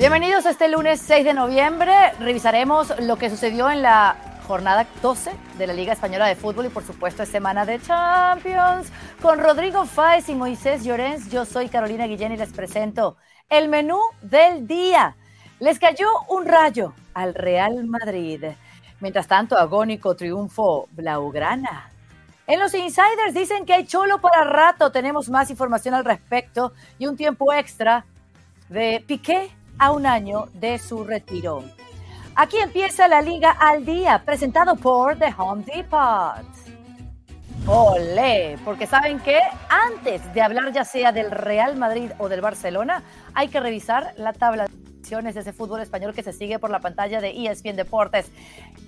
Bienvenidos a este lunes 6 de noviembre. Revisaremos lo que sucedió en la jornada 12 de la Liga Española de Fútbol y por supuesto es semana de Champions. Con Rodrigo Fáez y Moisés Llorens, yo soy Carolina Guillén y les presento el menú del día. Les cayó un rayo al Real Madrid. Mientras tanto, agónico triunfo Blaugrana. En los insiders dicen que hay cholo para rato. Tenemos más información al respecto y un tiempo extra de Piqué a un año de su retiro. Aquí empieza la Liga al Día, presentado por The Home Depot. Olé, porque saben que antes de hablar ya sea del Real Madrid o del Barcelona, hay que revisar la tabla de posiciones de ese fútbol español que se sigue por la pantalla de ESPN Deportes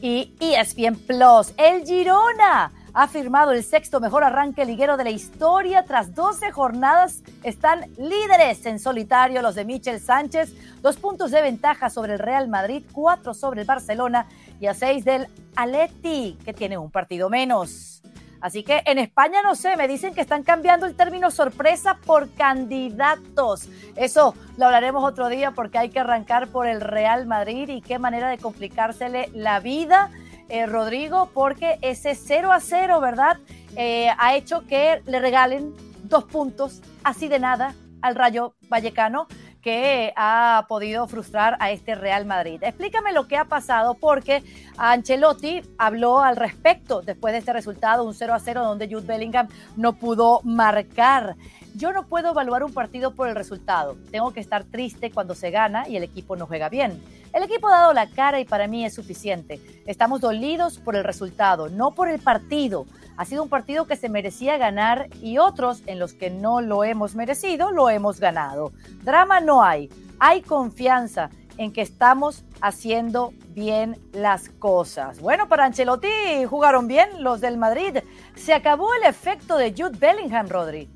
y ESPN Plus. El Girona ha firmado el sexto mejor arranque liguero de la historia. Tras 12 jornadas están líderes en solitario los de Michel Sánchez. Dos puntos de ventaja sobre el Real Madrid, cuatro sobre el Barcelona y a seis del Aleti, que tiene un partido menos. Así que en España no sé, me dicen que están cambiando el término sorpresa por candidatos. Eso lo hablaremos otro día porque hay que arrancar por el Real Madrid y qué manera de complicársele la vida eh, Rodrigo, porque ese 0 a 0, ¿verdad? Eh, ha hecho que le regalen dos puntos así de nada al Rayo Vallecano que ha podido frustrar a este Real Madrid. Explícame lo que ha pasado porque Ancelotti habló al respecto después de este resultado, un 0 a 0 donde Jude Bellingham no pudo marcar. Yo no puedo evaluar un partido por el resultado. Tengo que estar triste cuando se gana y el equipo no juega bien. El equipo ha dado la cara y para mí es suficiente. Estamos dolidos por el resultado, no por el partido. Ha sido un partido que se merecía ganar y otros en los que no lo hemos merecido, lo hemos ganado. Drama no hay, hay confianza en que estamos haciendo bien las cosas. Bueno, para Ancelotti jugaron bien los del Madrid. Se acabó el efecto de Jude Bellingham, Rodri.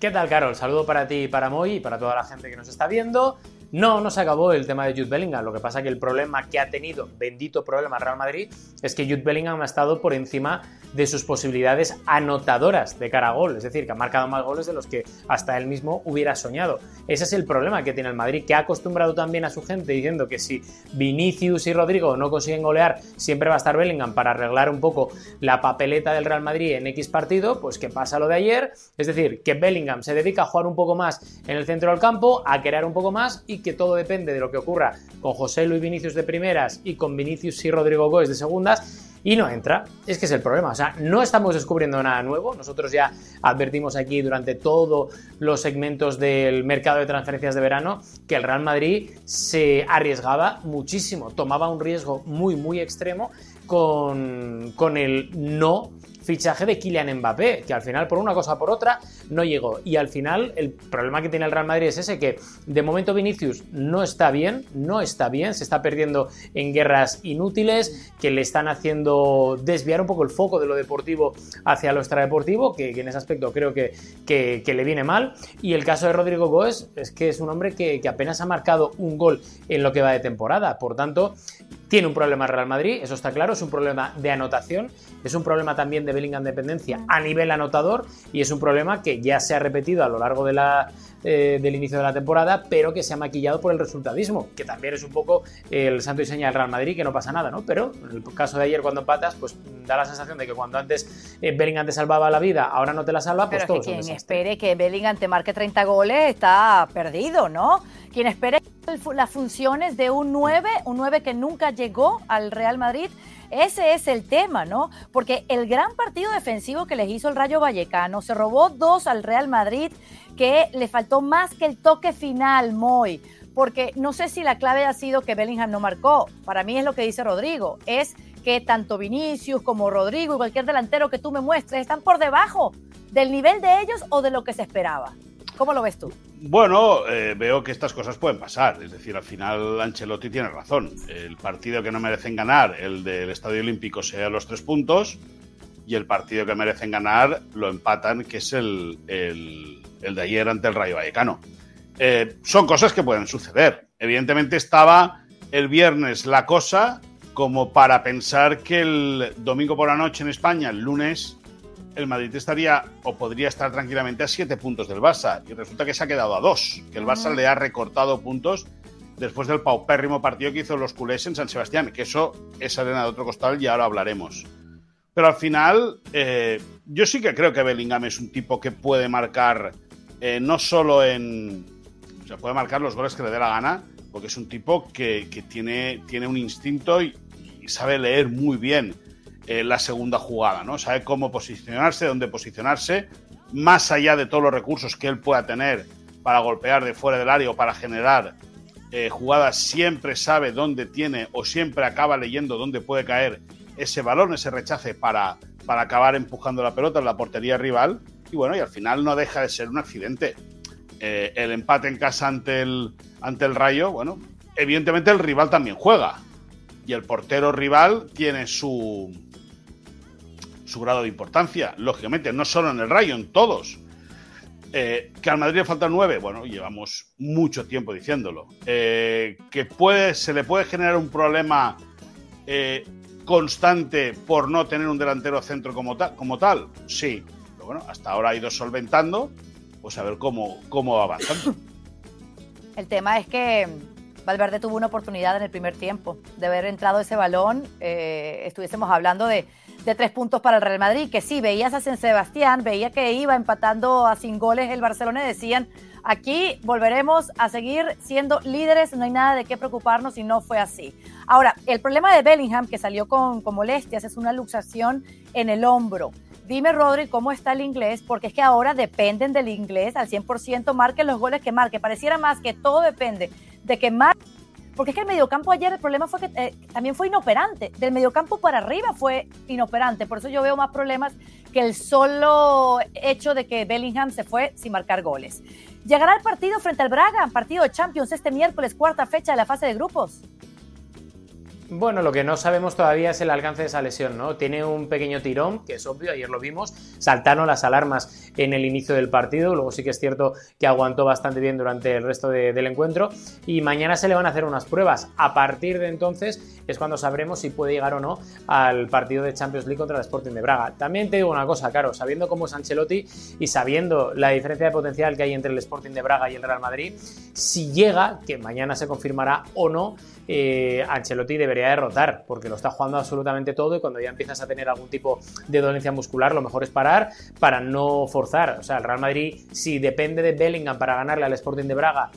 ¿Qué tal, Carol? Saludo para ti y para Moy y para toda la gente que nos está viendo. No, no se acabó el tema de Jude Bellingham. Lo que pasa que el problema que ha tenido, bendito problema Real Madrid, es que Jude Bellingham ha estado por encima de sus posibilidades anotadoras de cara a gol. Es decir, que ha marcado más goles de los que hasta él mismo hubiera soñado. Ese es el problema que tiene el Madrid, que ha acostumbrado también a su gente diciendo que si Vinicius y Rodrigo no consiguen golear, siempre va a estar Bellingham para arreglar un poco la papeleta del Real Madrid en X partido. Pues que pasa lo de ayer. Es decir, que Bellingham se dedica a jugar un poco más en el centro del campo, a crear un poco más y que todo depende de lo que ocurra con José Luis Vinicius de primeras y con Vinicius y Rodrigo Gómez de segundas y no entra. Es que es el problema. O sea, no estamos descubriendo nada nuevo. Nosotros ya advertimos aquí durante todos los segmentos del mercado de transferencias de verano que el Real Madrid se arriesgaba muchísimo, tomaba un riesgo muy, muy extremo con, con el no fichaje de Kylian Mbappé, que al final por una cosa o por otra no llegó. Y al final el problema que tiene el Real Madrid es ese, que de momento Vinicius no está bien, no está bien, se está perdiendo en guerras inútiles, que le están haciendo desviar un poco el foco de lo deportivo hacia lo extradeportivo, que, que en ese aspecto creo que, que, le viene mal. Y el caso de Rodrigo Goes es que es un hombre que, que apenas ha marcado un gol en lo que va de temporada. Por tanto, tiene un problema Real Madrid, eso está claro, es un problema de anotación, es un problema también de Bellingham dependencia a nivel anotador y es un problema que ya se ha repetido a lo largo de la, eh, del inicio de la temporada, pero que se ha maquillado por el resultadismo, que también es un poco el santo y seña del Real Madrid, que no pasa nada, ¿no? Pero en el caso de ayer cuando patas, pues da la sensación de que cuando antes eh, Bellingham te salvaba la vida, ahora no te la salva, pues todo. Es que quien espere que Bellingham te marque 30 goles está perdido, ¿no? Quien espere las funciones de un 9, un 9 que nunca llegó al Real Madrid. Ese es el tema, ¿no? Porque el gran partido defensivo que les hizo el Rayo Vallecano se robó dos al Real Madrid, que le faltó más que el toque final, Moy. Porque no sé si la clave ha sido que Bellingham no marcó. Para mí es lo que dice Rodrigo. Es que tanto Vinicius como Rodrigo y cualquier delantero que tú me muestres están por debajo del nivel de ellos o de lo que se esperaba. ¿Cómo lo ves tú? Bueno, eh, veo que estas cosas pueden pasar. Es decir, al final Ancelotti tiene razón. El partido que no merecen ganar, el del Estadio Olímpico, sea los tres puntos. Y el partido que merecen ganar lo empatan, que es el, de ayer ante el Rayo Vallecano. Eh, son cosas que pueden suceder. Evidentemente estaba el viernes la cosa como para pensar que el domingo por la noche en España, el lunes, el Madrid estaría o podría estar tranquilamente a siete puntos del Barça. Y resulta que se ha quedado a dos, que el Barça le ha recortado puntos después del paupérrimo partido que hizo los culés en San Sebastián, que eso es arena de otro costal y ahora hablaremos. Pero al final, eh, yo sí que creo que Bellingham es un tipo que puede marcar eh, no solo en. O sea, puede marcar los goles que le dé la gana, porque es un tipo que, tiene, tiene un instinto y, sabe leer muy bien eh, la segunda jugada, ¿no? Sabe cómo posicionarse, dónde posicionarse, más allá de todos los recursos que él pueda tener para golpear de fuera del área o para generar jugadas, siempre sabe dónde tiene o siempre acaba leyendo dónde puede caer ese balón, ese rechace para, para acabar empujando la pelota en la portería rival. Y bueno, y al final no deja de ser un accidente. Eh, el empate en casa ante el, ante el Rayo, bueno, evidentemente el rival también juega. Y el portero rival tiene su, su grado de importancia, lógicamente, no solo en el Rayo, en todos. Eh, que al Madrid le faltan nueve, bueno, llevamos mucho tiempo diciéndolo. Eh, que puede, se le puede generar un problema constante por no tener un delantero centro como, como tal? Sí, pero bueno, hasta ahora ha ido solventando, pues a ver cómo, cómo va avanzando. El tema es que Valverde tuvo una oportunidad en el primer tiempo de haber entrado ese balón, eh, estuviésemos hablando de, de, tres puntos para el Real Madrid, que sí, veías a San Sebastián, veía que iba empatando a sin goles el Barcelona y decían, Aquí volveremos a seguir siendo líderes, no hay nada de qué preocuparnos si no fue así. Ahora, el problema de Bellingham, que salió con, molestias, es una luxación en el hombro. Dime, Rodri, cómo está el inglés, porque es que ahora dependen del inglés al 100%, marque los goles que marque. Pareciera más que todo depende de que marque porque es que el mediocampo ayer el problema fue que eh, también fue inoperante. Del mediocampo para arriba fue inoperante. Por eso yo veo más problemas que el solo hecho de que Bellingham se fue sin marcar goles. Llegará el partido frente al Braga, partido de Champions este miércoles, cuarta fecha de la fase de grupos. Bueno, lo que no sabemos todavía es el alcance de esa lesión, ¿no? Tiene un pequeño tirón, que es obvio, ayer lo vimos, saltaron las alarmas en el inicio del partido, luego sí que es cierto que aguantó bastante bien durante el resto del encuentro y mañana se le van a hacer unas pruebas. A partir de entonces es cuando sabremos si puede llegar o no al partido de Champions League contra el Sporting de Braga. También te digo una cosa, claro, sabiendo cómo es Ancelotti y sabiendo la diferencia de potencial que hay entre el Sporting de Braga y el Real Madrid, si llega, que mañana se confirmará o no, eh, Ancelotti debería derrotar, porque lo está jugando absolutamente todo y cuando ya empiezas a tener algún tipo de dolencia muscular, lo mejor es parar para no forzar. O sea, el Real Madrid, si depende de Bellingham para ganarle al Sporting de Braga,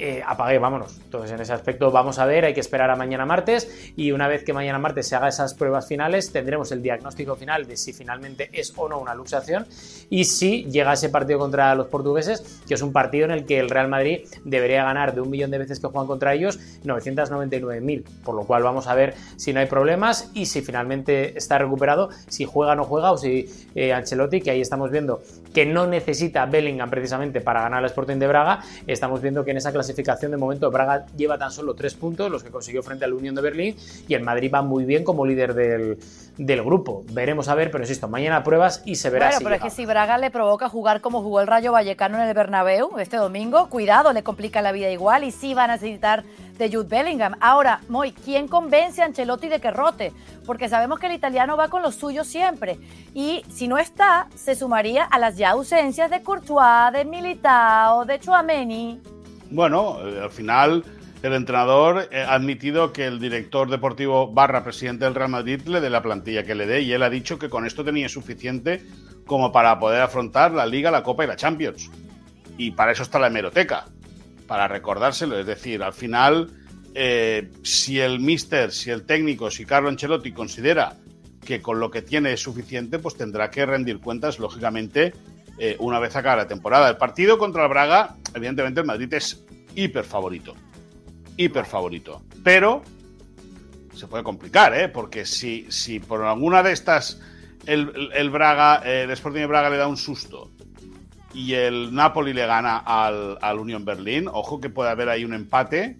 eh, apague, vámonos. Entonces, en ese aspecto vamos a ver, hay que esperar a mañana martes y una vez que mañana martes se haga esas pruebas finales, tendremos el diagnóstico final de si finalmente es o no una luxación y si llega ese partido contra los portugueses, que es un partido en el que el Real Madrid debería ganar de un millón de veces que juegan contra ellos 999.000, por lo cual vamos a ver si no hay problemas y si finalmente está recuperado, si juega o no juega o si eh, Ancelotti, que ahí estamos viendo que no necesita Bellingham precisamente para ganar al Sporting de Braga, estamos viendo que en esa clase clasificación de momento Braga lleva tan solo tres puntos, los que consiguió frente al Unión de Berlín, y el Madrid va muy bien como líder del, grupo. Veremos a ver, pero insisto, mañana pruebas y se verá. Bueno, pero es que si Braga le provoca jugar como jugó el Rayo Vallecano en el Bernabéu este domingo, cuidado, le complica la vida igual y sí van a necesitar de Jude Bellingham. Ahora, Moy, ¿quién convence a Ancelotti de que rote? Porque sabemos que el italiano va con lo suyo siempre. Y si no está, se sumaría a las ya ausencias de Courtois, de Militao, de Chouameni. Bueno, eh, al final el entrenador eh, ha admitido que el director deportivo barra presidente del Real Madrid le dé la plantilla que le dé y él ha dicho que con esto tenía suficiente como para poder afrontar la Liga, la Copa y la Champions. Y para eso está la hemeroteca, para recordárselo. Es decir, al final, eh, si el mister, si el técnico, si Carlo Ancelotti considera que con lo que tiene es suficiente, pues tendrá que rendir cuentas, lógicamente, eh, una vez acaba la temporada. El partido contra el Braga, evidentemente el Madrid es hiper favorito. Hiper favorito. Pero se puede complicar, ¿eh? Porque si, si por alguna de estas el, Braga, el Sporting de Braga le da un susto y el Napoli le gana al, al Berlín, ojo que puede haber ahí un empate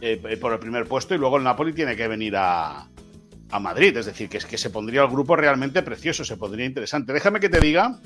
eh, por el primer puesto y luego el Napoli tiene que venir a, a Madrid. Es decir, que es que se pondría el grupo realmente precioso, se pondría interesante. Déjame que te diga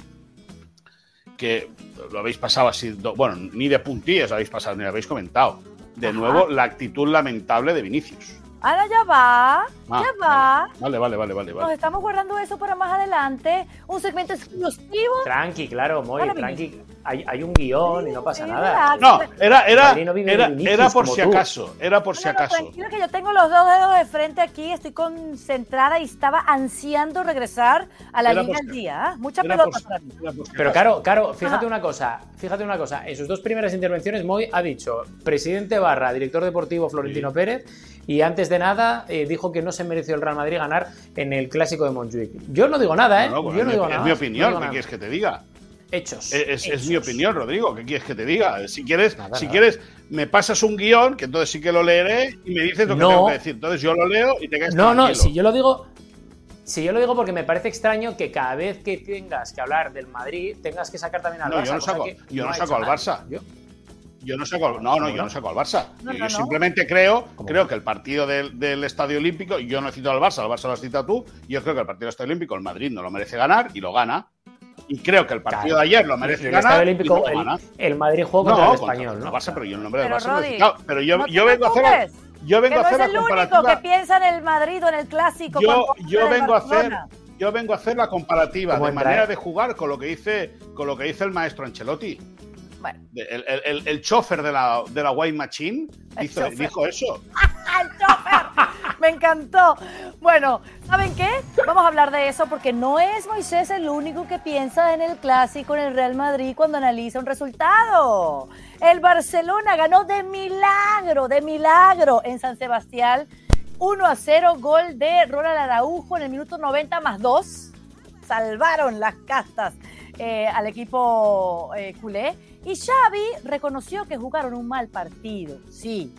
que lo habéis pasado así, bueno, ni de puntillas lo habéis pasado, ni lo habéis comentado. De nuevo, la actitud lamentable de Vinicius. Ahora ya va, Ah, ya va. Vale, vale, vale, vale. Nos vale. estamos guardando eso para más adelante. Un segmento exclusivo. Tranqui, claro, Moy, Ahora tranqui. Hay, hay un guion y no pasa nada. No, era, era, era, por si tú. acaso. Era por No, si acaso. tranquilo que yo tengo los dos dedos de frente aquí, estoy concentrada y estaba ansiando regresar a la Era Liga al día. ¿ah? Mucha Era pelota para mí. Pero claro, claro, fíjate Ajá. una cosa, fíjate una cosa. En sus dos primeras intervenciones, Moy ha dicho presidente barra director deportivo Florentino Sí. Pérez y antes de nada eh, dijo que no se mereció el Real Madrid ganar en el clásico de Montjuic. Yo no digo nada, ¿eh? No, no, Yo no es, digo mi- nada. es mi opinión, no ¿qué quieres que te diga? Hechos. Es, es- es mi opinión, Rodrigo. ¿Qué quieres que te diga? Si quieres, Nada, si nada. quieres, me pasas un guion, que entonces sí que lo leeré y me dices lo que No. tengo que decir. Entonces yo lo leo y te quedas No, no, tranquilo. si yo lo digo. Si yo lo digo porque me parece extraño que cada vez que tengas que hablar del Madrid tengas que sacar también al No, Barça. yo no saco- yo no saco al. Barça. Yo- Yo no saco, al- no, no, yo ¿Cómo no saco al Barça. No, yo no, no. simplemente creo, creo que el partido del, del Estadio Olímpico, yo no he citado al Barça, al Barça lo has citado tú, yo creo que el partido del Estadio Olímpico el Madrid no lo merece ganar y lo gana. Y creo que el partido Claro. de ayer lo merece el ganar Olímpico, no el, gana. el Madrid juega No, contra el contra- español, contra ¿no? el Barça, pero yo el nombre del Pero, Barça no lo he Rodri, citado. Pero yo, no yo vengo a hacer yo Que vengo a no es hacer la el único comparativa. que piensa en el Madrid o en el clásico. yo, yo de vengo a hacer yo vengo a hacer la comparativa ¿Cómo de manera eh? de jugar con lo que dice con lo que dice el maestro Ancelotti Bueno, De- el, el, el- el chofer de la, de la Wine Machine El hizo- dijo eso ¡al chofer! Me encantó. Bueno, ¿saben qué? Vamos a hablar de eso porque no es Moisés el único que piensa en el clásico en el Real Madrid cuando analiza un resultado. El Barcelona ganó de milagro, de milagro en San Sebastián. 1 a 0, gol de Ronald Araujo en el minuto 90 más 2. Salvaron las castas eh, al equipo eh, culé. Y Xavi reconoció que jugaron un mal partido. Sí,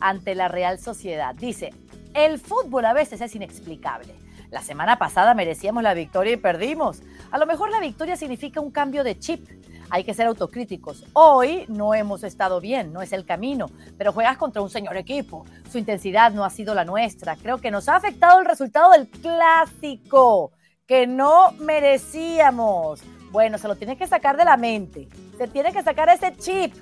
ante la Real Sociedad. Dice, el fútbol a veces es inexplicable. La semana pasada merecíamos la victoria y perdimos. A lo mejor la victoria significa un cambio de chip. Hay que ser autocríticos. Hoy no hemos estado bien, no es el camino, pero juegas contra un señor equipo. Su intensidad no ha sido la nuestra. Creo que nos ha afectado el resultado del clásico, que no merecíamos. Bueno, se lo tiene que sacar de la mente. Se tiene que sacar ese chip.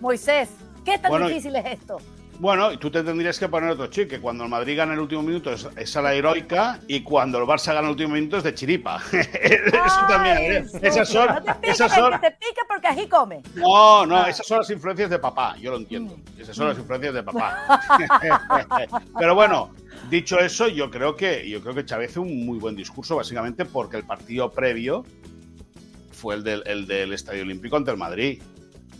Moisés, ¿qué tan Bueno, difícil es esto? Bueno y tú te tendrías que poner otro chip que cuando el Madrid gana el último minuto es, es a la heroica y cuando el Barça gana el último minuto es de chiripa eso también esas son No te piques, esas son que se pica porque ají come. No, no, esas son las influencias de papá, yo lo entiendo. Mm. Esas son las influencias de papá. Pero bueno, dicho eso, yo creo que yo creo que Chávez hizo un muy buen discurso, básicamente porque el partido previo fue el del, el del Estadio Olímpico ante el Madrid.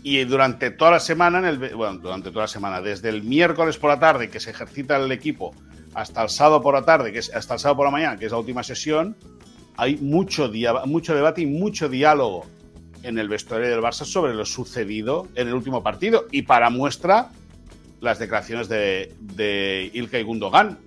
Y durante toda la semana, en el, bueno, durante toda la semana, desde el miércoles por la tarde que se ejercita el equipo hasta el sábado por la tarde, que es hasta el sábado por la mañana, que es la última sesión, hay mucho, mucho debate y mucho diálogo en el vestuario del Barça sobre lo sucedido en el último partido. Y para muestra, las declaraciones de, de Ilkay Gundogan.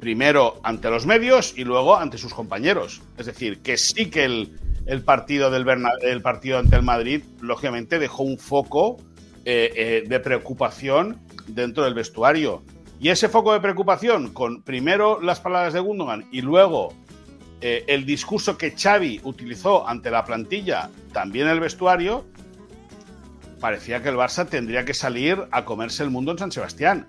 Primero ante los medios y luego ante sus compañeros. Es decir, que sí que el, el partido del el partido ante el Madrid, lógicamente, dejó un foco eh, eh, de preocupación dentro del vestuario. Y ese foco de preocupación, con primero las palabras de Gundogan y luego eh, el discurso que Xavi utilizó ante la plantilla, también el vestuario, parecía que el Barça tendría que salir a comerse el mundo en San Sebastián.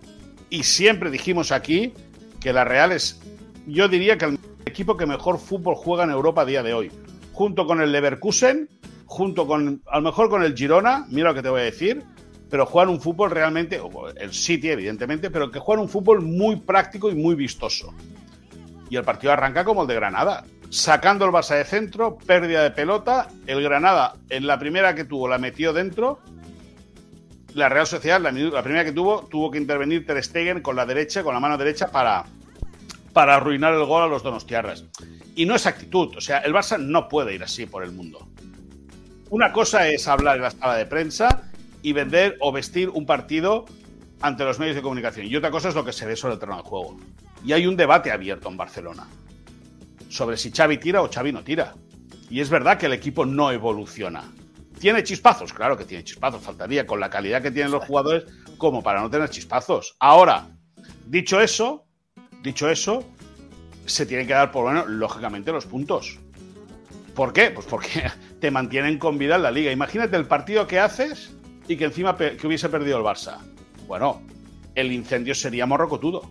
Y siempre dijimos aquí que la Real es, yo diría que el equipo que mejor fútbol juega en Europa a día de hoy. Junto con el Leverkusen, junto con, a lo mejor con el Girona, mira lo que te voy a decir, pero juegan un fútbol realmente, el City evidentemente, pero que juegan un fútbol muy práctico y muy vistoso. Y el partido arranca como el de Granada, sacando el Barça de centro, pérdida de pelota, el Granada en la primera que tuvo la metió dentro, la Real Sociedad, la, la primera que tuvo, tuvo que intervenir Ter Stegen con la derecha, con la mano derecha para, para arruinar el gol a los donostiarras. Y no es actitud, o sea, el Barça no puede ir así por el mundo. Una cosa es hablar en la sala de prensa y vender o vestir un partido ante los medios de comunicación. Y otra cosa es lo que se ve sobre el terreno de juego. Y hay un debate abierto en Barcelona sobre si Xavi tira o Xavi no tira. Y es verdad que el equipo no evoluciona. ¿Tiene chispazos? Claro que tiene chispazos. Faltaría con la calidad que tienen los jugadores como para no tener chispazos. Ahora, dicho eso, dicho eso, se tienen que dar por bueno, lógicamente, los puntos. ¿Por qué? Pues porque te mantienen con vida en la liga. Imagínate el partido que haces y que encima que hubiese perdido el Barça. Bueno, el incendio sería morrocotudo.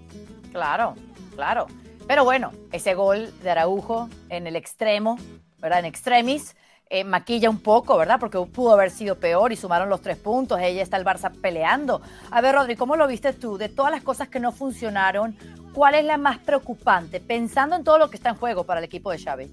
Claro, claro. Pero bueno, ese gol de Araujo en el extremo, ¿verdad? En extremis, eh, maquilla un poco, ¿verdad? Porque pudo haber sido peor y sumaron los tres puntos. Ella está el Barça peleando. A ver, Rodri, ¿cómo lo viste tú? De todas las cosas que no funcionaron, ¿cuál es la más preocupante? Pensando en todo lo que está en juego para el equipo de Xavi.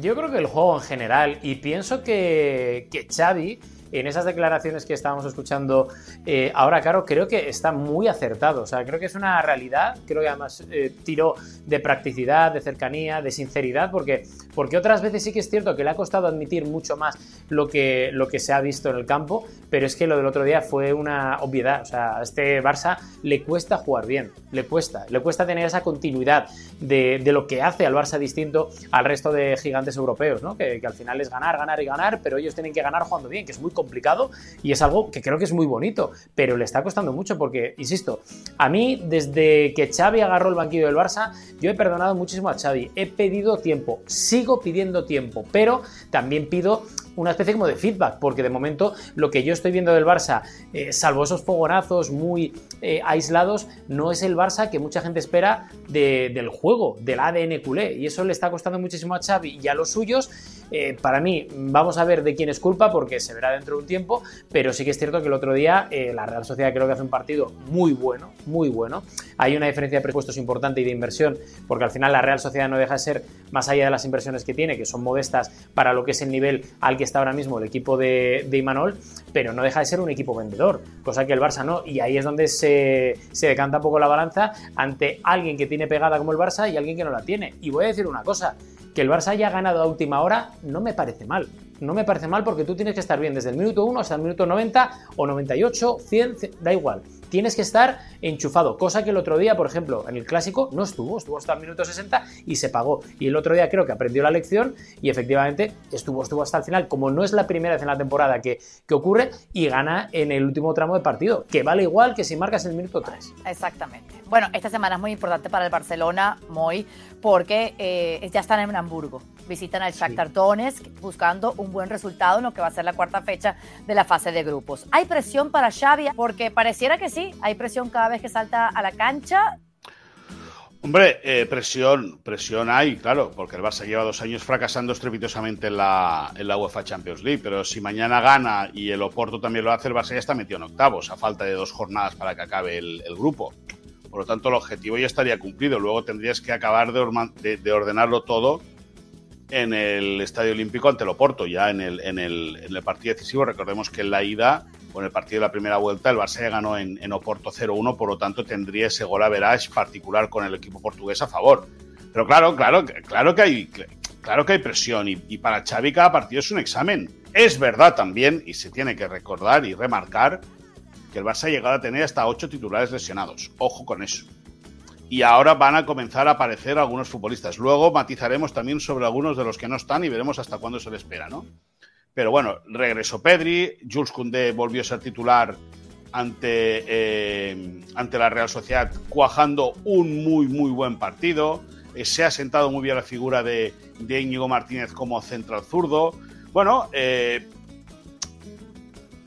Yo creo que el juego en general, y pienso que, que Xavi en esas declaraciones que estábamos escuchando eh, ahora, claro, creo que está muy acertado. O sea, creo que es una realidad. Creo que además eh, tiró de practicidad, de cercanía, de sinceridad, porque, porque otras veces sí que es cierto que le ha costado admitir mucho más lo que, lo que se ha visto en el campo, pero es que lo del otro día fue una obviedad. O sea, a este Barça le cuesta jugar bien, le cuesta, le cuesta tener esa continuidad de, lo que hace al Barça distinto al resto de gigantes europeos, ¿no? Que, que al final es ganar, ganar y ganar, pero ellos tienen que ganar jugando bien, que es muy complicado y es algo que creo que es muy bonito, pero le está costando mucho porque, insisto, a mí desde que Xavi agarró el banquillo del Barça, yo he perdonado muchísimo a Xavi, he pedido tiempo, sigo pidiendo tiempo, pero también pido una especie como de feedback, porque de momento lo que yo estoy viendo del Barça, eh, salvo esos fogonazos muy eh, aislados, no es el Barça que mucha gente espera del juego, del ADN culé, y eso le está costando muchísimo a Xavi y a los suyos. Eh, para mí, vamos a ver de quién es culpa, porque se verá dentro de un tiempo, pero sí que es cierto que el otro día la Real Sociedad creo que hace un partido muy bueno, muy bueno. Hay una diferencia de presupuestos importante y de inversión, porque al final la Real Sociedad no deja de ser, más allá de las inversiones que tiene, que son modestas para lo que es el nivel al que está ahora mismo el equipo de, de Imanol, pero no deja de ser un equipo vendedor, cosa que el Barça no, y ahí es donde se, se decanta un poco la balanza ante alguien que tiene pegada como el Barça y alguien que no la tiene. Y voy a decir una cosa, que el Barça haya ganado a última hora no me parece mal. No me parece mal porque tú tienes que estar bien desde el minuto 1 hasta el minuto 90 o 98, 100, da igual tienes que estar enchufado, cosa que el otro día, por ejemplo, en el clásico no estuvo, estuvo hasta el minuto 60 y se pagó. Y el otro día creo que aprendió la lección y efectivamente estuvo, estuvo hasta el final, como no es la primera vez en la temporada que, que ocurre, y gana en el último tramo de partido, que vale igual que si marcas el minuto 3. Exactamente. Bueno, esta semana es muy importante para el Barcelona, Moy, porque eh, ya están en Hamburgo. Visitan al Shakhtar Donetsk buscando un buen resultado en lo que va a ser la cuarta fecha de la fase de grupos. Hay presión para Xavi porque pareciera que sí, hay presión cada vez que salta a la cancha. Hombre, eh, presión, presión hay, claro, porque el Barça lleva dos años fracasando estrepitosamente en la, en la UEFA Champions League, pero si mañana gana y el Oporto también lo hace, el Barça ya está metido en octavos, a falta de dos jornadas para que acabe el, grupo. Por lo tanto, el objetivo ya estaría cumplido. Luego tendrías que acabar de, ordenarlo todo en el Estadio Olímpico ante el Oporto, ya en el, en el, en el partido decisivo. Recordemos que en la ida con el partido de la primera vuelta, el Barça ya ganó en, Oporto 0-1, por lo tanto tendría ese gol a verage particular con el equipo portugués a favor. Pero claro, claro, claro que hay, claro que hay presión y, para Xavi cada partido es un examen. Es verdad también, y se tiene que recordar y remarcar, que el Barça ha llegado a tener hasta ocho titulares lesionados. Ojo con eso. Y ahora van a comenzar a aparecer algunos futbolistas. Luego matizaremos también sobre algunos de los que no están y veremos hasta cuándo se les espera, ¿no? Pero bueno, regresó Pedri, Jules Koundé volvió a ser titular ante, eh, ante la Real Sociedad, cuajando un muy, muy buen partido. Eh, se ha sentado muy bien la figura de, de Íñigo Martínez como central zurdo. Bueno, eh,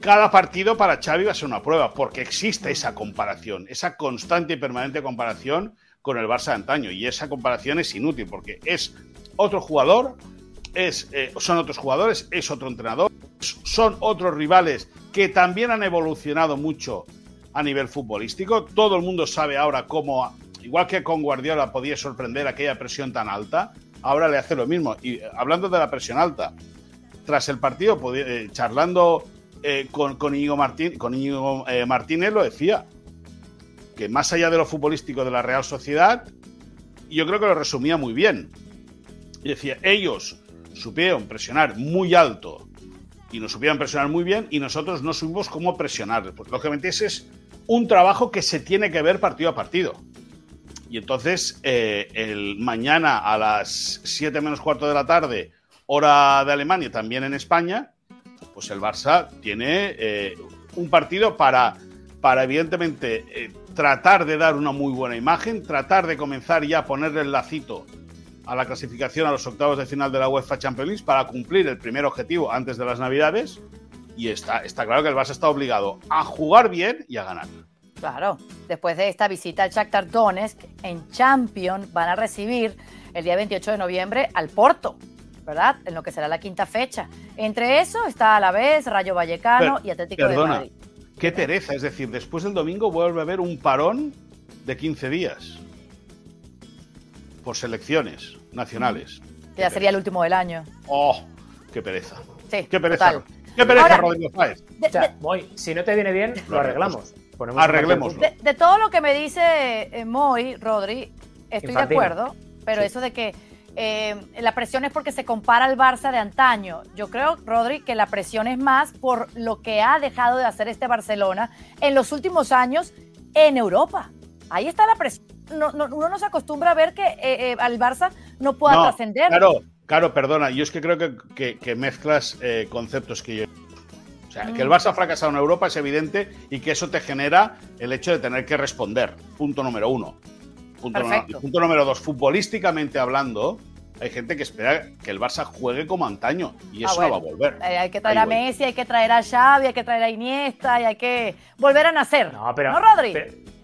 cada partido para Xavi va a ser una prueba, porque existe esa comparación, esa constante y permanente comparación con el Barça de antaño. Y esa comparación es inútil, porque es otro jugador es, eh, son otros jugadores, es otro entrenador, son otros rivales que también han evolucionado mucho a nivel futbolístico. Todo el mundo sabe ahora cómo, igual que con Guardiola podía sorprender aquella presión tan alta, ahora le hace lo mismo. Y eh, hablando de la presión alta, tras el partido, eh, charlando con, con Íñigo, Martín, con Martínez, lo decía, que más allá de lo futbolístico de la Real Sociedad, yo creo que lo resumía muy bien. Y decía, ellos supieron presionar muy alto y nos supieron presionar muy bien y nosotros no supimos cómo presionar. Pues lógicamente ese es un trabajo que se tiene que ver partido a partido. Y entonces, eh, el mañana a las 7 menos cuarto de la tarde, hora de Alemania, también en España, pues el Barça tiene eh, un partido para, para evidentemente, eh, tratar de dar una muy buena imagen, tratar de comenzar ya a ponerle el lacito a la clasificación a los octavos de final de la UEFA Champions League para cumplir el primer objetivo antes de las Navidades. Y está, está claro que el Barça está obligado a jugar bien y a ganar. Claro, después de esta visita al Shakhtar Donetsk en Champions van a recibir el día 28 de noviembre al Porto, ¿verdad? En lo que será la quinta fecha. Entre eso está a la vez Rayo Vallecano y Atlético de Madrid. Qué pereza, es decir, después del domingo vuelve a haber un parón de 15 días por selecciones nacionales. Que ya sería el último del año. ¡Oh! ¡Qué pereza! Sí, ¡Qué pereza! ¡Qué pereza, Rodrigo Fáez! si no te viene bien, lo arreglamos. Arreglemos. De, todo lo que me dice eh, Moy, Rodri, estoy de acuerdo, pero eso de que eh, la presión es porque se compara al Barça de antaño. Yo creo, Rodri, que la presión es más por lo que ha dejado de hacer este Barcelona en los últimos años en Europa. Ahí está la presión. No, no, uno no se acostumbra a ver que eh, al Barça no pueda trascender. Claro, claro, perdona. Yo es que creo que, que, mezclas conceptos que yo o sea, que el Barça ha fracasado en Europa es evidente y que eso te genera el hecho de tener que responder. Punto número uno. Punto, número, dos, futbolísticamente hablando, hay gente que espera que el Barça juegue como antaño y eso ah, no va a volver. Eh, hay que traer a Messi, hay que traer a Xavi, hay que traer a Iniesta y hay que volver a nacer. No, pero, ¿No Rodri?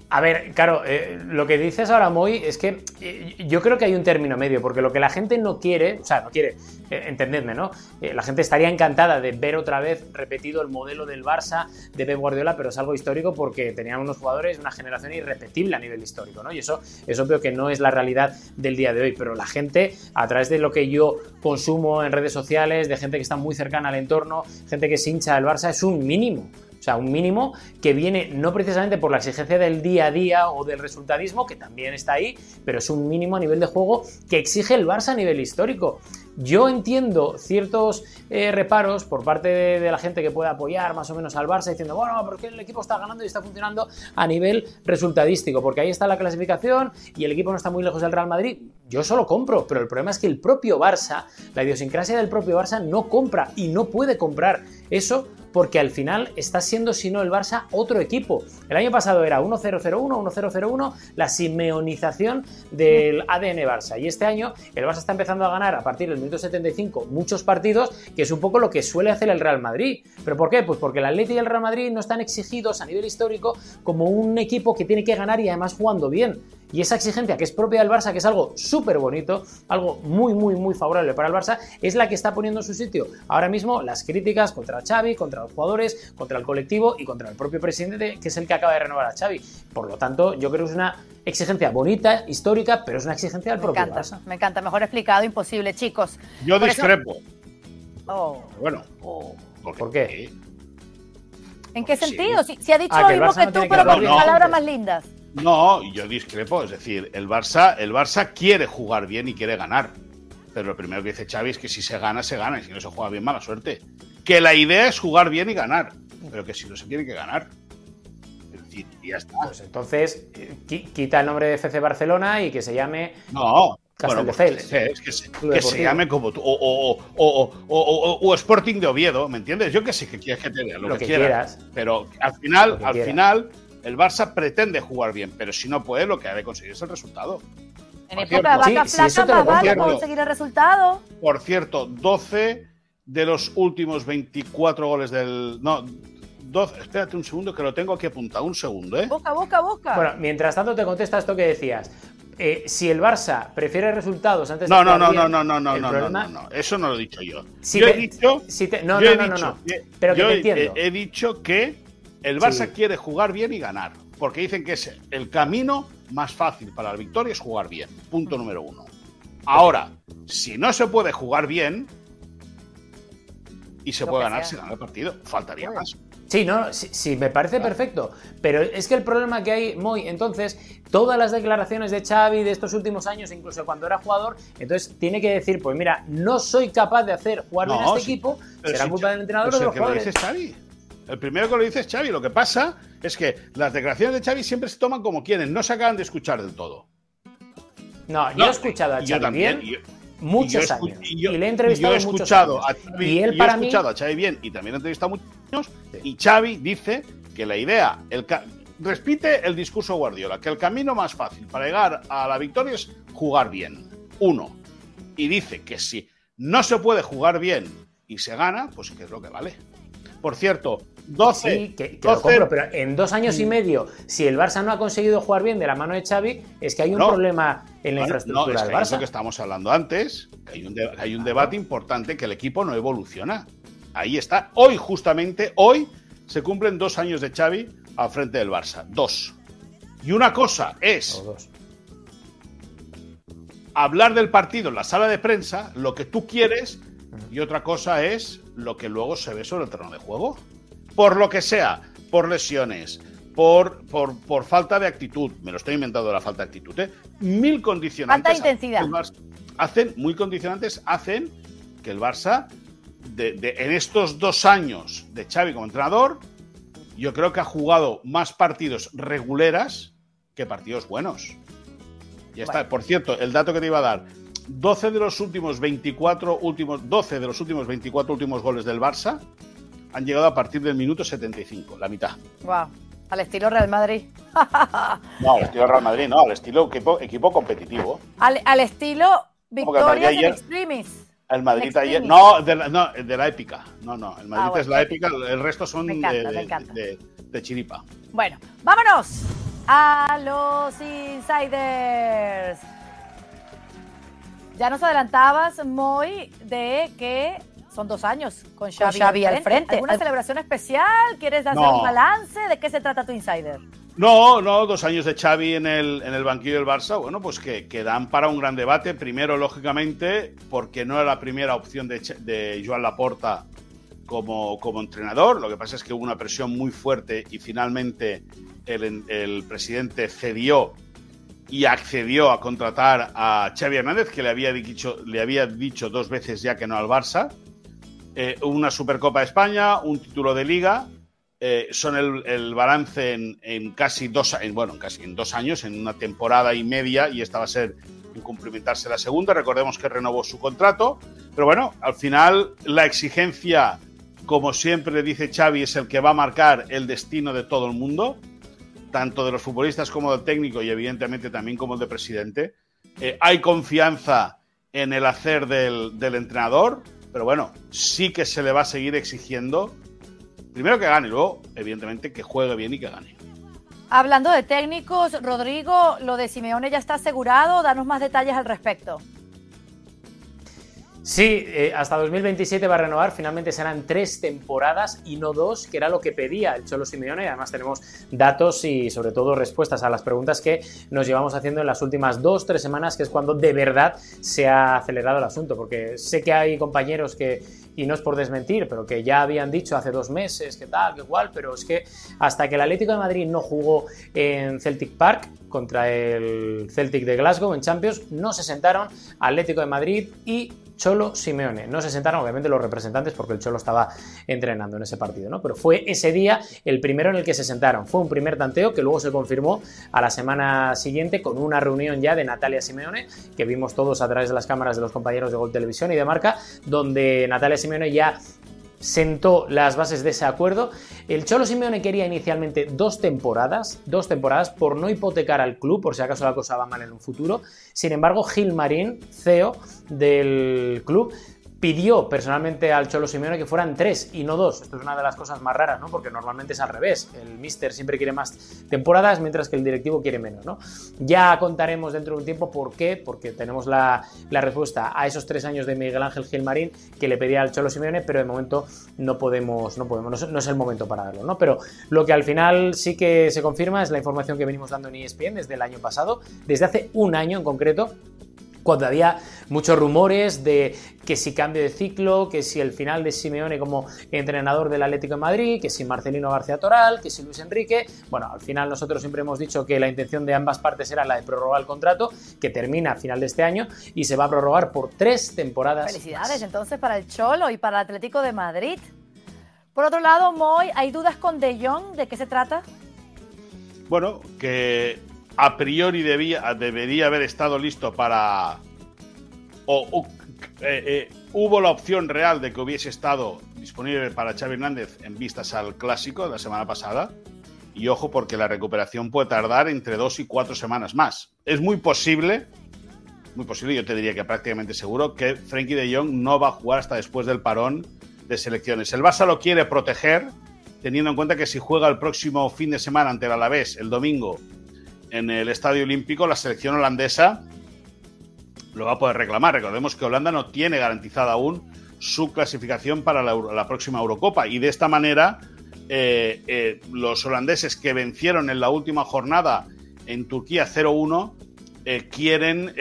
A ver, claro, eh, lo que dices ahora, Moy, es que eh, yo creo que hay un término medio, porque lo que la gente no quiere, o sea, no quiere, eh, entendedme, ¿no? la gente estaría encantada de ver otra vez repetido el modelo del Barça de Pep Guardiola, pero es algo histórico porque tenían unos jugadores una generación irrepetible a nivel histórico, ¿no? Y eso es obvio que no es la realidad del día de hoy, pero la gente, a través de lo que yo consumo en redes sociales, de gente que está muy cercana al entorno, gente que se hincha del Barça, es un mínimo. Sea, un mínimo que viene no precisamente por la exigencia del día a día o del resultadismo, que también está ahí, pero es un mínimo a nivel de juego que exige el Barça a nivel histórico. Yo entiendo ciertos eh, reparos por parte de, la gente que puede apoyar más o menos al Barça diciendo, bueno, porque el equipo está ganando y está funcionando a nivel resultadístico, porque ahí está la clasificación y el equipo no está muy lejos del Real Madrid. Yo solo compro, pero el problema es que el propio Barça, la idiosincrasia del propio Barça no compra y no puede comprar eso porque al final está siendo, si no el Barça, otro equipo. El año pasado era 1-0-0-1, 1-0-0-1, la simeonización del ADN Barça. Y este año el Barça está empezando a ganar a partir del minuto 75 muchos partidos, que es un poco lo que suele hacer el Real Madrid. ¿Pero por qué? Pues porque el Atleti y el Real Madrid no están exigidos a nivel histórico como un equipo que tiene que ganar y además jugando bien. Y esa exigencia que es propia del Barça, que es algo súper bonito, algo muy, muy, muy favorable para el Barça, es la que está poniendo en su sitio ahora mismo las críticas contra Xavi, contra los jugadores, contra el colectivo y contra el propio presidente, que es el que acaba de renovar a Xavi. Por lo tanto, yo creo que es una exigencia bonita, histórica, pero es una exigencia del propio Barça. Me encanta, mejor explicado, imposible, chicos. Yo discrepo. Oh. Bueno, oh. ¿por qué? ¿En qué sentido? Si, ha dicho ah, lo mismo que, tú, pero con palabras más lindas. No, yo discrepo. Es decir, el Barça, el Barça quiere jugar bien y quiere ganar. Pero lo primero que dice Xavi es que si se gana, se gana. Y si no se juega bien, mala suerte. Que la idea es jugar bien y ganar. Pero que si no se tiene que ganar. Es decir, y ya está. Pues entonces, quita el nombre de FC Barcelona y que se llame. No, bueno, pues es que, se, que se, llame como tú. O, o, o, o, Sporting de Oviedo, ¿me entiendes? Yo que sé que quieres que te diga lo, que, quieras. Pero al final, al final, el Barça pretende jugar bien, pero si no puede, lo que ha de conseguir es el resultado. En época de vaca sí, flaca, más vale conseguir el resultado. Por cierto, 12 de los últimos 24 goles del. No, 12, espérate un segundo que lo tengo aquí apuntado, un segundo, ¿eh? Busca, busca, busca. Bueno, mientras tanto te contesta esto que decías. Eh, si el Barça prefiere resultados antes no, de no, no, bien, no, no, no, no, problema... no, no, eso no lo he dicho yo. Yo he dicho, no, no, no, no, no, pero que yo te entiendo. He dicho que el Barça quiere jugar bien y ganar, porque dicen que es el camino más fácil para la victoria es jugar bien. Punto número uno. Ahora, si no se puede jugar bien y se puede ganar, se gana el partido. Faltaría más. Sí, no, sí, me parece perfecto. Pero es que el problema que hay, Moy, entonces, todas las declaraciones de Xavi de estos últimos años, incluso cuando era jugador, entonces tiene que decir, pues mira, no soy capaz de hacer jugar bien a este equipo, será culpa del entrenador o de los jugadores. Xavi. El primero que lo dice es Xavi. Lo que pasa es que las declaraciones de Xavi siempre se toman como quieren, no se acaban de escuchar del todo. No, yo he escuchado a Xavi bien muchos años. Y, le he entrevistado he escuchado A Xavi, y él para he escuchado a Xavi bien y también he entrevistado a muchos años. Y Xavi dice que la idea, el repite el discurso Guardiola, que el camino más fácil para llegar a la victoria es jugar bien. Uno. Y dice que si no se puede jugar bien y se gana, pues que es lo que vale. Por cierto, 12. Sí, que, que lo compro, pero en dos años y medio, si el Barça no ha conseguido jugar bien de la mano de Xavi, es que hay un No. problema en la infraestructura no, es del que es lo Barça. que estamos hablando antes, que hay un, de- hay un debate importante que el equipo no evoluciona. Ahí está. Hoy, justamente, hoy se cumplen dos años de Xavi al frente del Barça. Dos. Y una cosa es hablar del partido en la sala de prensa, lo que tú quieres, y otra cosa es lo que luego se ve sobre el terreno de juego. Por lo que sea, por lesiones, por, por, por falta de actitud, me lo estoy inventando la falta de actitud, ¿eh? mil condicionantes. Falta intensidad. Hacen, muy condicionantes, hacen que el Barça, de- de- en estos dos años de Xavi como entrenador, yo creo que ha jugado más partidos reguleras que partidos buenos. Ya está. Por cierto, el dato que te iba a dar. 12 de los últimos 24 últimos 12 de los últimos 24 últimos goles del Barça han llegado a partir del minuto 75, la mitad. Wow. Al estilo Real Madrid. No, al estilo Real Madrid, no, al estilo equipo, equipo competitivo. Al, al estilo victorias en extremis. El Madrid ayer. No de, la, no, de la épica. No, no. El Madrid Ah, bueno. es la épica, el resto son encanta, de- de chiripa. Bueno, vámonos a los insiders. Ya nos adelantabas, Moy, de que son dos años con Xavi, Xavi al frente. ¿Alguna Al- celebración especial? ¿Quieres hacer No. un balance? ¿De qué se trata tu insider? No, no, dos años de Xavi en el, en el banquillo del Barça, bueno, pues que, que dan para un gran debate. Primero, lógicamente, porque no era la primera opción de, de Joan Laporta como, como entrenador. Lo que pasa es que hubo una presión muy fuerte y finalmente el, el presidente cedió y accedió a contratar a Xavi Hernández, que le había dicho, le había dicho dos veces ya que no al Barça. Eh, una Supercopa de España, un título de Liga, eh, son el, balance en, casi dos en, bueno, en casi en dos años, en una temporada y media, y esta va a ser en cumplimentarse la segunda. Recordemos que renovó su contrato, pero bueno, al final la exigencia, como siempre dice Xavi, es el que va a marcar el destino de todo el mundo, tanto de los futbolistas como del técnico y evidentemente también como el de presidente. Eh, hay confianza en el hacer del entrenador, pero bueno, sí que se le va a seguir exigiendo primero que gane y luego, evidentemente, que juegue bien y que gane. Hablando de técnicos, Rodrigo, lo de Simeone ya está asegurado. Danos más detalles al respecto. Sí, eh, hasta 2027 va a renovar. Finalmente serán tres temporadas y no dos, que era lo que pedía el Cholo Simeone. Y además tenemos datos y sobre todo respuestas a las preguntas que nos llevamos haciendo en las últimas dos, tres semanas, que es cuando de verdad se ha acelerado el asunto. Porque sé que hay compañeros que, y no es por desmentir, pero que ya habían dicho hace dos meses que tal, que igual, pero es que hasta que el Atlético de Madrid no jugó en Celtic Park contra el Celtic de Glasgow en Champions, no se sentaron Atlético de Madrid y Cholo Simeone. No se sentaron, obviamente, los representantes porque el Cholo estaba entrenando en ese partido, ¿no? Pero fue ese día el primero en el que se sentaron. Fue un primer tanteo que luego se confirmó a la semana siguiente con una reunión ya de Natalia Simeone, que vimos todos a través de las cámaras de los compañeros de Gol Televisión y de Marca, donde Natalia Simeone ya sentó las bases de ese acuerdo. El Cholo Simeone quería inicialmente dos temporadas, dos temporadas por no hipotecar al club, por si acaso la cosa va mal en un futuro. Sin embargo, Gil Marín, CEO del club, pidió personalmente al Cholo Simeone que fueran tres y no dos. Esto es una de las cosas más raras, ¿no? Porque normalmente es al revés. El mister siempre quiere más temporadas, mientras que el directivo quiere menos, ¿no? Ya contaremos dentro de un tiempo por qué, porque tenemos la, respuesta a esos tres años de Miguel Ángel Gilmarín que le pedía al Cholo Simeone, pero de momento no podemos, no podemos, no es, el momento para darlo, ¿no? Pero lo que al final sí que se confirma es la información que venimos dando en ESPN desde el año pasado, desde hace un año en concreto, cuando había muchos rumores de que si cambio de ciclo, que si el final de Simeone como entrenador del Atlético de Madrid, que si Marcelino García Toral, que si Luis Enrique. Bueno, al final nosotros siempre hemos dicho que la intención de ambas partes era la de prorrogar el contrato, que termina a final de este año y se va a prorrogar por tres temporadas. Felicidades más. entonces para el Cholo y para el Atlético de Madrid. Por otro lado, Moy, ¿hay dudas con De Jong? ¿De qué se trata? Bueno, que a priori debía, debería haber estado listo para. O, eh, eh, hubo la opción real de que hubiese estado disponible para Xavi Hernández en vistas al clásico de la semana pasada. Y ojo, porque la recuperación puede tardar entre dos y cuatro semanas más. Es muy posible, muy posible, yo te diría que prácticamente seguro, que Frenkie de Jong no va a jugar hasta después del parón de selecciones. El Barça lo quiere proteger teniendo en cuenta que si juega el próximo fin de semana ante el Alavés, el domingo, en el Estadio Olímpico, la selección holandesa lo va a poder reclamar. Recordemos que Holanda no tiene garantizada aún su clasificación para la, próxima Eurocopa y de esta manera eh, eh, los holandeses que vencieron en la última jornada en Turquía 0-1 eh, quieren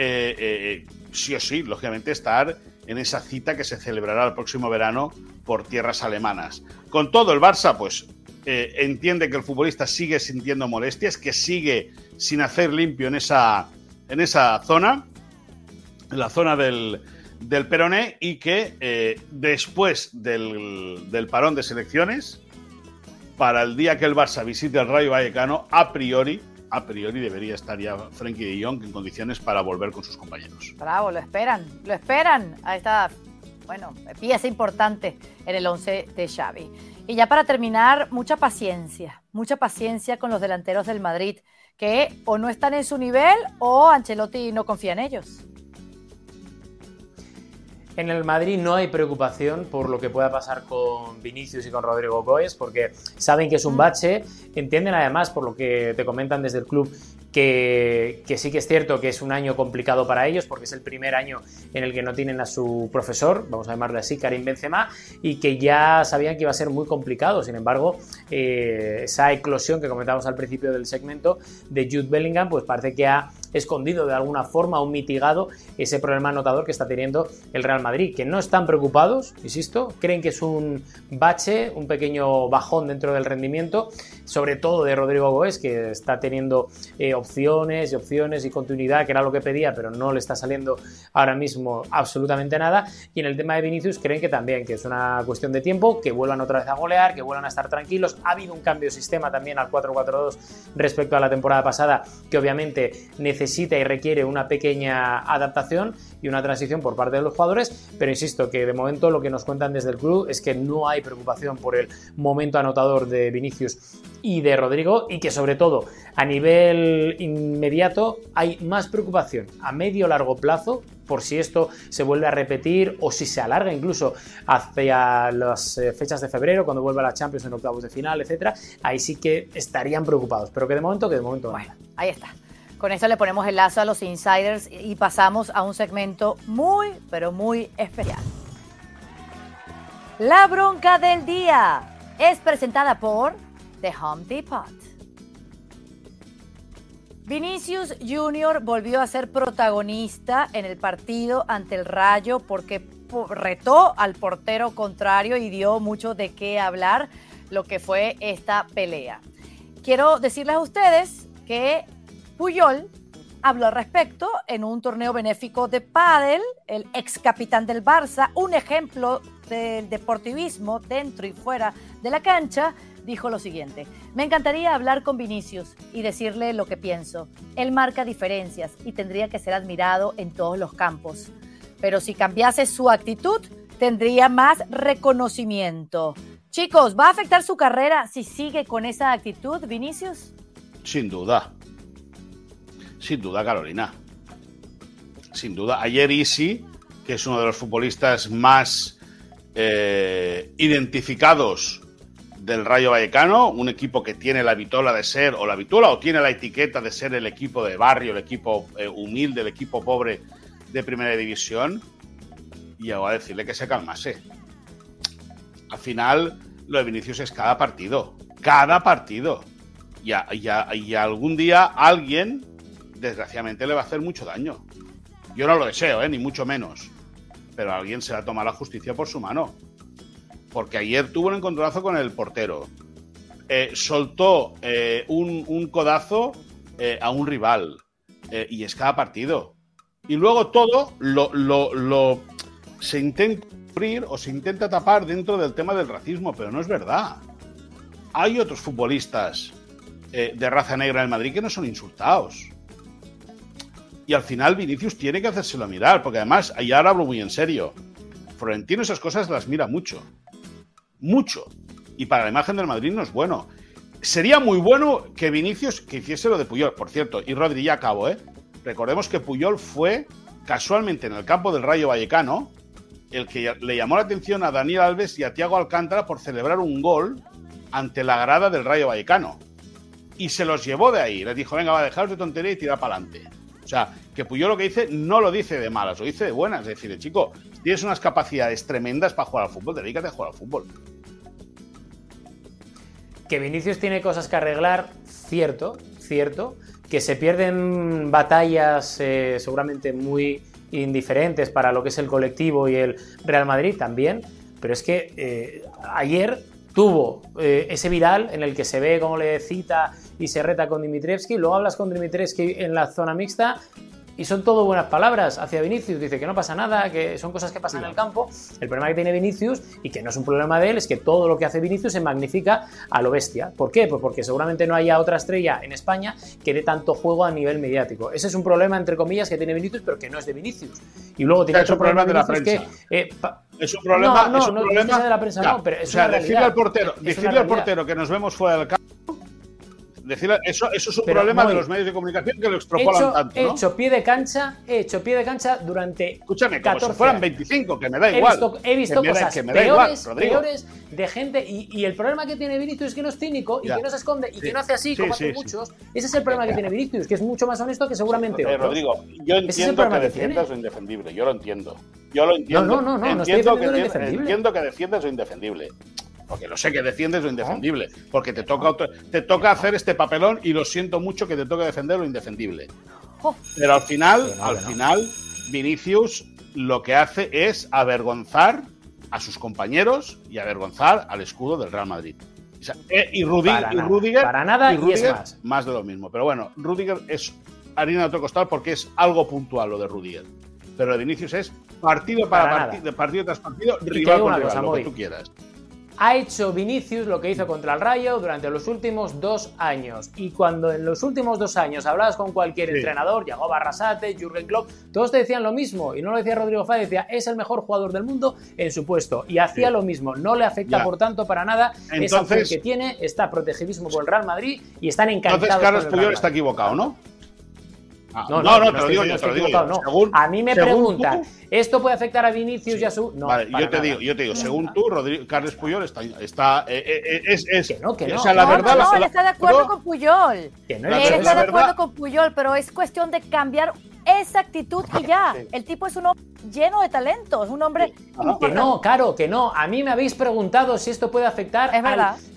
sí o sí, lógicamente, estar en esa cita que se celebrará el próximo verano por tierras alemanas. Con todo, el Barça, pues, entiende que el futbolista sigue sintiendo molestias, que sigue sin hacer limpio en esa, en esa zona, en la zona del, del Peroné y que eh, después del, parón de selecciones, para el día que el Barça visite el Rayo Vallecano, a priori, a priori debería estar ya Frenkie de Jong en condiciones para volver con sus compañeros. Bravo, lo esperan, lo esperan a esta, bueno, pieza importante en el 11 de Xavi. Y ya para terminar, mucha paciencia, mucha paciencia con los delanteros del Madrid, que o no están en su nivel o Ancelotti no confía en ellos. En el Madrid no hay preocupación por lo que pueda pasar con Vinicius y con Rodrigo Goes, porque saben que es un mm. bache, entienden además, por lo que te comentan desde el club, que, sí que es cierto que es un año complicado para ellos porque es el primer año en el que no tienen a su profesor, vamos a llamarle así, Karim Benzema, y que ya sabían que iba a ser muy complicado. Sin embargo, eh, esa eclosión que comentábamos al principio del segmento de Jude Bellingham, pues parece que ha escondido de alguna forma o mitigado ese problema anotador que está teniendo el Real Madrid, que no están preocupados, insisto, creen que es un bache, un pequeño bajón dentro del rendimiento, sobre todo de Rodrigo Goes, que está teniendo eh, opciones y opciones y continuidad, que era lo que pedía, pero no le está saliendo ahora mismo absolutamente nada. Y en el tema de Vinicius creen que también, que es una cuestión de tiempo, que vuelvan otra vez a golear, que vuelvan a estar tranquilos. Ha habido un cambio de sistema también al 4-4-2 respecto a la temporada pasada, que obviamente necesita y requiere una pequeña adaptación y una transición por parte de los jugadores, pero insisto que de momento lo que nos cuentan desde el club es que no hay preocupación por el momento anotador de Vinicius y de Rodrigo y que sobre todo a nivel inmediato hay más preocupación a medio largo plazo por si esto se vuelve a repetir o si se alarga incluso hacia las eh, fechas de febrero, cuando vuelva la Champions en octavos de final, etcétera, ahí sí que estarían preocupados. Pero que de momento, que de momento. Bueno, ahí está. Con eso le ponemos el lazo a los insiders y pasamos a un segmento muy, pero muy especial. La bronca del día es presentada por The Home Depot. Vinicius Jr. volvió a ser protagonista en el partido ante el Rayo porque retó al portero contrario y dio mucho de qué hablar lo que fue esta pelea. Quiero decirles a ustedes que Puyol habló al respecto en un torneo benéfico de pádel, el ex capitán del Barça, un ejemplo del deportivismo dentro y fuera de la cancha, dijo lo siguiente, me encantaría hablar con Vinicius y decirle lo que pienso. Él marca diferencias y tendría que ser admirado en todos los campos. Pero si cambiase su actitud, tendría más reconocimiento. Chicos, ¿va a afectar su carrera si sigue con esa actitud, Vinicius? Sin duda. Sin duda, Carolina. Sin duda. Ayer Isi, que es uno de los futbolistas más eh, identificados del Rayo Vallecano, un equipo que tiene la vitola de ser, o la vitola, o tiene la etiqueta de ser el equipo de barrio, el equipo eh, humilde, el equipo pobre de primera división, y hago a decirle que se calmase. Al final, lo de Vinicius es cada partido, cada partido. Y algún día alguien, desgraciadamente, le va a hacer mucho daño. Yo no lo deseo, ¿eh? ni mucho menos. Pero alguien se va a tomar la justicia por su mano porque ayer tuvo un encontronazo con el portero. Eh, soltó eh, un, codazo a un rival. y es cada partido. Y luego todo lo, lo, se intenta cubrir o se intenta tapar dentro del tema del racismo, pero no es verdad. Hay otros futbolistas de raza negra en Madrid que no son insultados. Y al final Vinicius tiene que hacérselo mirar, porque además, y ahora hablo muy en serio, Florentino esas cosas las mira mucho mucho. Y para la imagen del Madrid no es bueno. Sería muy bueno que Vinicius que hiciese lo de Puyol, por cierto, y Rodri ya acabo, ¿eh? Recordemos que Puyol fue casualmente en el campo del Rayo Vallecano el que le llamó la atención a Daniel Alves y a Tiago Alcántara por celebrar un gol ante la grada del Rayo Vallecano. Y se los llevó de ahí. Les dijo, venga, va, dejaros de tontería y tirar para adelante. O sea, que Puyol lo que dice no lo dice de malas, lo dice de buenas. Es decir, chico, tienes unas capacidades tremendas para jugar al fútbol, dedícate a jugar al fútbol. Que Vinicius tiene cosas que arreglar, cierto, cierto. Que se pierden batallas eh, seguramente muy indiferentes para lo que es el colectivo y el Real Madrid también. Pero es que eh, ayer tuvo eh, ese viral en el que se ve cómo le cita y se reta con Dimitrievski, luego hablas con Dimitrievski en la zona mixta y son todo buenas palabras hacia Vinicius. Dice que no pasa nada, que son cosas que pasan en el campo. El problema que tiene Vinicius, y que no es un problema de él, es que todo lo que hace Vinicius se magnifica a lo bestia. ¿Por qué? Pues porque seguramente no haya otra estrella en España que dé tanto juego a nivel mediático. Ese es un problema, entre comillas, que tiene Vinicius, pero que no es de Vinicius. Y luego tiene otro problema, de la prensa. Que, eh, es un problema. No, es un no, problema de la prensa, no, pero es o sea, decirle al portero, decirle al portero que nos vemos fuera del campo eso, eso es un problema de los medios de comunicación que lo extrapolan tanto. He hecho pie de cancha, he hecho pie de cancha durante. Escúchame, como 14 si fueran 25, que me da igual. He visto, cosas peores, peores, de gente. Y, el problema que tiene Vinicius es que no es cínico y que no se esconde y que no hace así, como hacen muchos. Ese es el problema que tiene Vinicius, que es mucho más honesto que seguramente otros. Rodrigo, yo entiendo que defiendas lo indefendible, yo lo entiendo. Yo lo entiendo. No, no, no, no, entiendo, que, entiendo que defiendas lo indefendible porque lo sé que defiendes lo indefendible, porque te toca, te toca hacer este papelón y lo siento mucho que te toque defender lo indefendible. Pero al final, al final, Vinicius lo que hace es avergonzar a sus compañeros y avergonzar al escudo del Real Madrid. Eh, y, Rudiger, para nada, y, es más. más de lo mismo. Pero bueno, Rudiger es harina de otro costal porque es algo puntual lo de Rudiger. Pero lo de Vinicius es partido para, partido, partido tras partido, rival con rival, lo que tú quieras ha hecho Vinicius lo que hizo contra el Rayo durante los últimos dos años. Y cuando en los últimos dos años hablabas con cualquier entrenador, llegó Barrasate, Jürgen Klopp, todos te decían lo mismo. Y no lo decía Rodrigo Fáez, decía, es el mejor jugador del mundo en su puesto. Y hacía lo mismo. No le afecta, por tanto, para nada Entonces, esa que tiene. Está protegidísimo por el Real Madrid y están encantados. Entonces, Carlos Puyol está equivocado, ¿no? Ah, no, no, no, te lo digo yo, te lo digo yo. a mí me preguntan, ¿esto puede afectar a Vinicius y a su...? No, vale, yo te digo, yo te digo, según tú, Rodrigo, Carles Puyol está... está eh, eh, eh, es, es, que no, que no. O sea, la verdad... No, él está de acuerdo con Puyol. Que no, él está de acuerdo con Puyol, pero es cuestión de cambiar esa actitud y ya. El tipo es un hombre lleno de talento, es un hombre... Que no, Caro, que no. A mí me habéis preguntado si esto puede afectar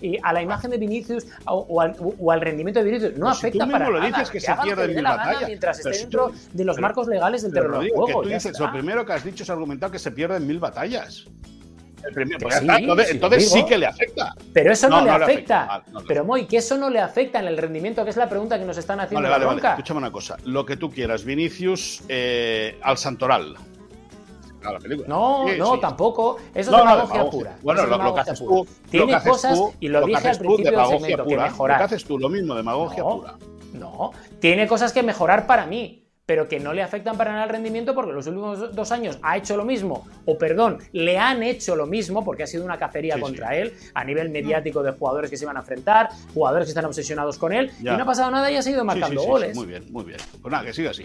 y a la imagen de Vinicius o, al, rendimiento de Vinicius. No pues afecta para lo nada. dices que, se pierde en batalla. Mientras esté dentro de los marcos legales del terreno de juego. tú dices, lo primero que has dicho es argumentar que se pierden mil batallas. Entonces, sí, que le afecta. Pero eso no, le afecta. pero Moy, que eso no le afecta en el rendimiento, que es la pregunta que nos están haciendo. Vale, vale, vale. Escúchame una cosa. Lo que tú quieras, Vinicius eh, al Santoral. No, no, tampoco. Eso es demagogia pura. Bueno, lo, que haces tú. Tiene cosas, y lo, dije al principio del segmento, que mejorar. Lo que haces tú, lo mismo, demagogia pura. No, tiene cosas que mejorar para mí pero que no le afectan para nada el rendimiento porque los últimos dos años ha hecho lo mismo, o perdón, le han hecho lo mismo porque ha sido una cacería contra él a nivel mediático de jugadores que se iban a enfrentar, jugadores que están obsesionados con él, y no ha pasado nada y ha seguido marcando goles. muy bien, muy bien. Pues nada, que siga así.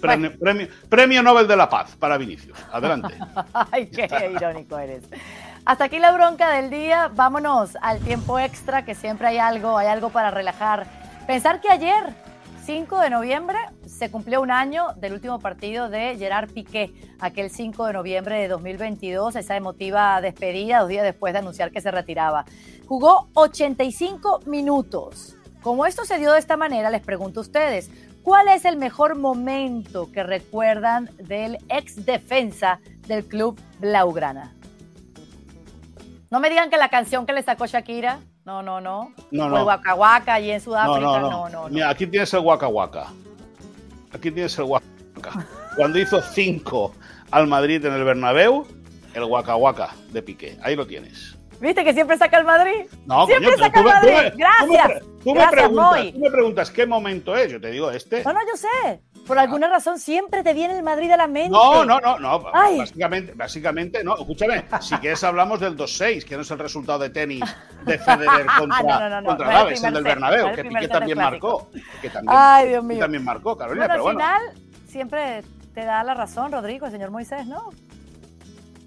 Premio, premio, Nobel de la Paz para Vinicius. Adelante. Ay, qué irónico eres. Hasta aquí la bronca del día. Vámonos al tiempo extra, que siempre hay algo, hay algo para relajar. Pensar que ayer 5 de noviembre se cumplió un año del último partido de Gerard Piqué, aquel 5 de noviembre de 2022, esa emotiva despedida, dos días después de anunciar que se retiraba. Jugó 85 minutos. Como esto se dio de esta manera, les pregunto a ustedes, ¿cuál es el mejor momento que recuerdan del ex defensa del club Blaugrana? No me digan que la canción que le sacó Shakira no, no, no. No, no. O el allí en Sudáfrica. No, no, no. Mira, aquí tienes el Waka Aquí tienes el Waka Cuando hizo cinco al Madrid en el Bernabéu, el Waka de Piqué. Ahí lo tienes. ¿Viste que siempre saca el Madrid? No, siempre saca el Madrid. Gracias. Tú me, preguntas, tú me preguntas qué momento es. Yo te digo este. No, no, yo sé. Por alguna razón siempre te viene el Madrid a la mente. No, no, no, no. Básicamente, básicamente, no. Escúchame, si quieres hablamos del 2-6, que no es el resultado de tenis de Federer contra, no, contra el del Bernabéu, que Piqué también marcó. Que también, Ay, Dios mío. también marcó, Carolina, pero bueno. Al final, siempre te da la razón, Rodrigo, el señor Moisés, ¿no?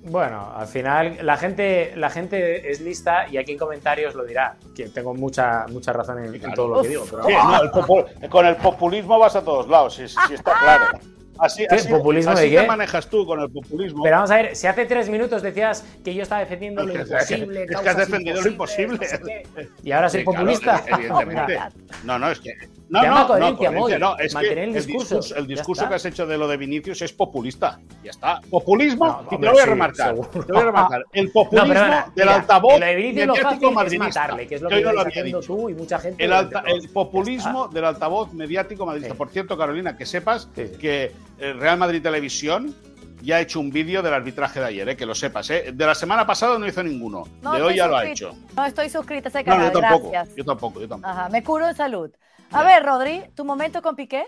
Bueno, al final la gente, la gente es lista y aquí en comentarios lo dirá, que tengo mucha, mucha razón en, en todo lo que digo. Pero... Sí, no, el popu- con el populismo vas a todos lados, si, si está claro. Así, ¿Qué? así, ¿Populismo así de qué? te manejas tú con el populismo. Pero vamos a ver, si hace tres minutos decías que yo estaba defendiendo lo imposible, es que has defendido lo imposible. no sé y ahora soy Sí, claro, populista. evidentemente. No, no, es que. No, Llama no, coherencia, no, Moy. no, es Mantener que el el discurso. discurso, el discurso que has hecho de lo de Vinicius es populista. Ya está. Populismo, No, y te hombre, lo voy a sí, remarcar. seguro. Te voy a remarcar. El populismo perdona, del mira, altavoz lo de Vinicius lo mediático fácil es madridista. matarle, que es lo que lo había dicho. tú y mucha gente. El, alta- el populismo del altavoz mediático madridista. Sí. Por cierto, Carolina, que sepas Sí, sí. que Real Madrid Televisión ya ha hecho un vídeo del arbitraje de ayer, eh, que lo sepas. Eh. De la semana pasada no hizo ninguno. No de hoy ya lo ha hecho. No estoy suscrita a ese No, canal, yo tampoco. gracias. Yo tampoco, yo tampoco. Ajá, me curo de salud. A Ya. ver, Rodri, ¿tu momento con Piqué?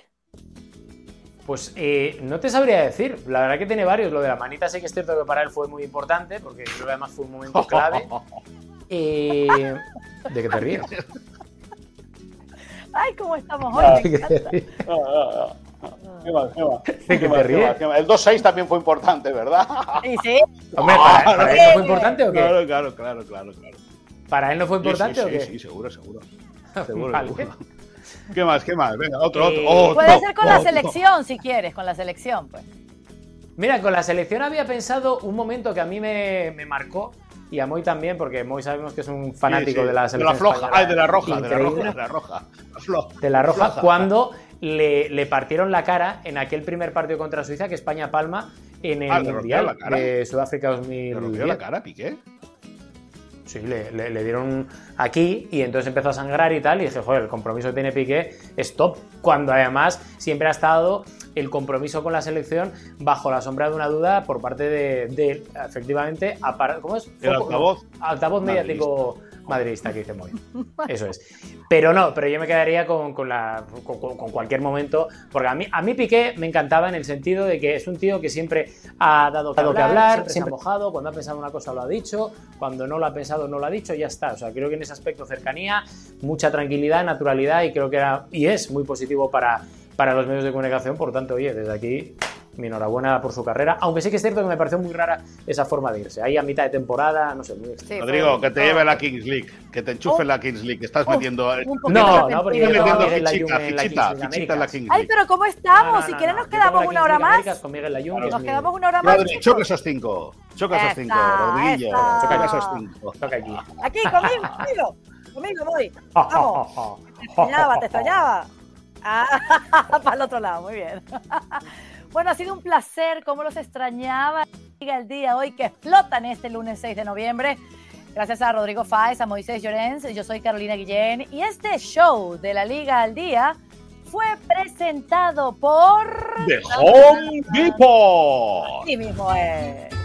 Pues eh, no te sabría decir. La verdad que tiene varios. Lo de la manita sí que es cierto que para él fue muy importante, porque creo que además fue un momento clave. Eh, ¿De qué te ríes? Ay, ¿cómo estamos hoy? Me encanta. Ah, ah, ah. Qué qué. ¿De. El 2-6 también fue importante, ¿verdad? Sí, sí. Hombre, ¿para, para él no fue importante o qué? Claro, claro, claro, claro. claro. ¿Para él no fue Sí, importante sí, o sí, qué? Sí, seguro, seguro. Seguro, Vale. seguro. ¿Qué más? ¿Qué más? Venga, otro, Eh, otro. otro, Puede ser con la selección, si quieres, con la selección, pues. Mira, con la selección había pensado un momento que a mí me, me marcó y a Moy también, porque Moy sabemos que es un fanático Sí, sí. de la De selección. la floja. española Ay, de la roja, de la roja, de la roja. De la roja, floja. cuando le, le partieron la cara en aquel primer partido contra Suiza que España palma en el Ah, ¿le rompieron Mundial de Sudáfrica ¿Le rompió 2010. la cara, Piqué? Sí, le, le- le dieron aquí y entonces empezó a sangrar y tal. Y dije, joder, el compromiso que tiene Piqué es top. Cuando además siempre ha estado el compromiso con la selección bajo la sombra de una duda por parte de, de él. efectivamente, ¿cómo es? El altavoz altavoz mediático madridista que dice Moy. Eso es. Pero no, pero yo me quedaría con, con la, con, con- con cualquier momento, porque a mí, a mí Piqué me encantaba en el sentido de que es un tío que siempre ha dado que hablar, siempre, se ha mojado, cuando ha pensado una cosa lo ha dicho, cuando no lo ha pensado no lo ha dicho, ya está. O sea, creo que en ese aspecto cercanía, mucha tranquilidad, naturalidad, y creo que era y es muy positivo para, para los medios de comunicación. Por tanto, oye, desde aquí mi enhorabuena por su carrera, aunque sí que es cierto que me pareció muy rara esa forma de irse. Ahí a mitad de temporada, no sé, muy extraño. Sí, Rodrigo, que te lleve la Kings League. Que te enchufe la Kings League. Que estás Uf, metiendo. un poquito No, no, porque Estás metiendo fichita, en la fichita, Kings League fichita en la. Kings Ay, League. pero ¿cómo estamos? no, si no, no. nos quedamos una hora más. Américas Nos quedamos una hora más. Rodri, choca esos cinco. Choca esos cinco, Rodriguillo. esa. Choca esos cinco. Toca aquí. Aquí, conmigo, conmigo. Conmigo, voy. Vamos. Te extrañaba, te extrañaba. Ah, para el otro lado, muy bien. Bueno, ha sido un placer, cómo los extrañaba. Liga el día hoy que explotan este lunes 6 de noviembre. Gracias a Rodrigo Fáez, a Moisés Llorens, yo soy Carolina Guillén y este show de la Liga al Día fue presentado por... The Home Depot. Mismo es.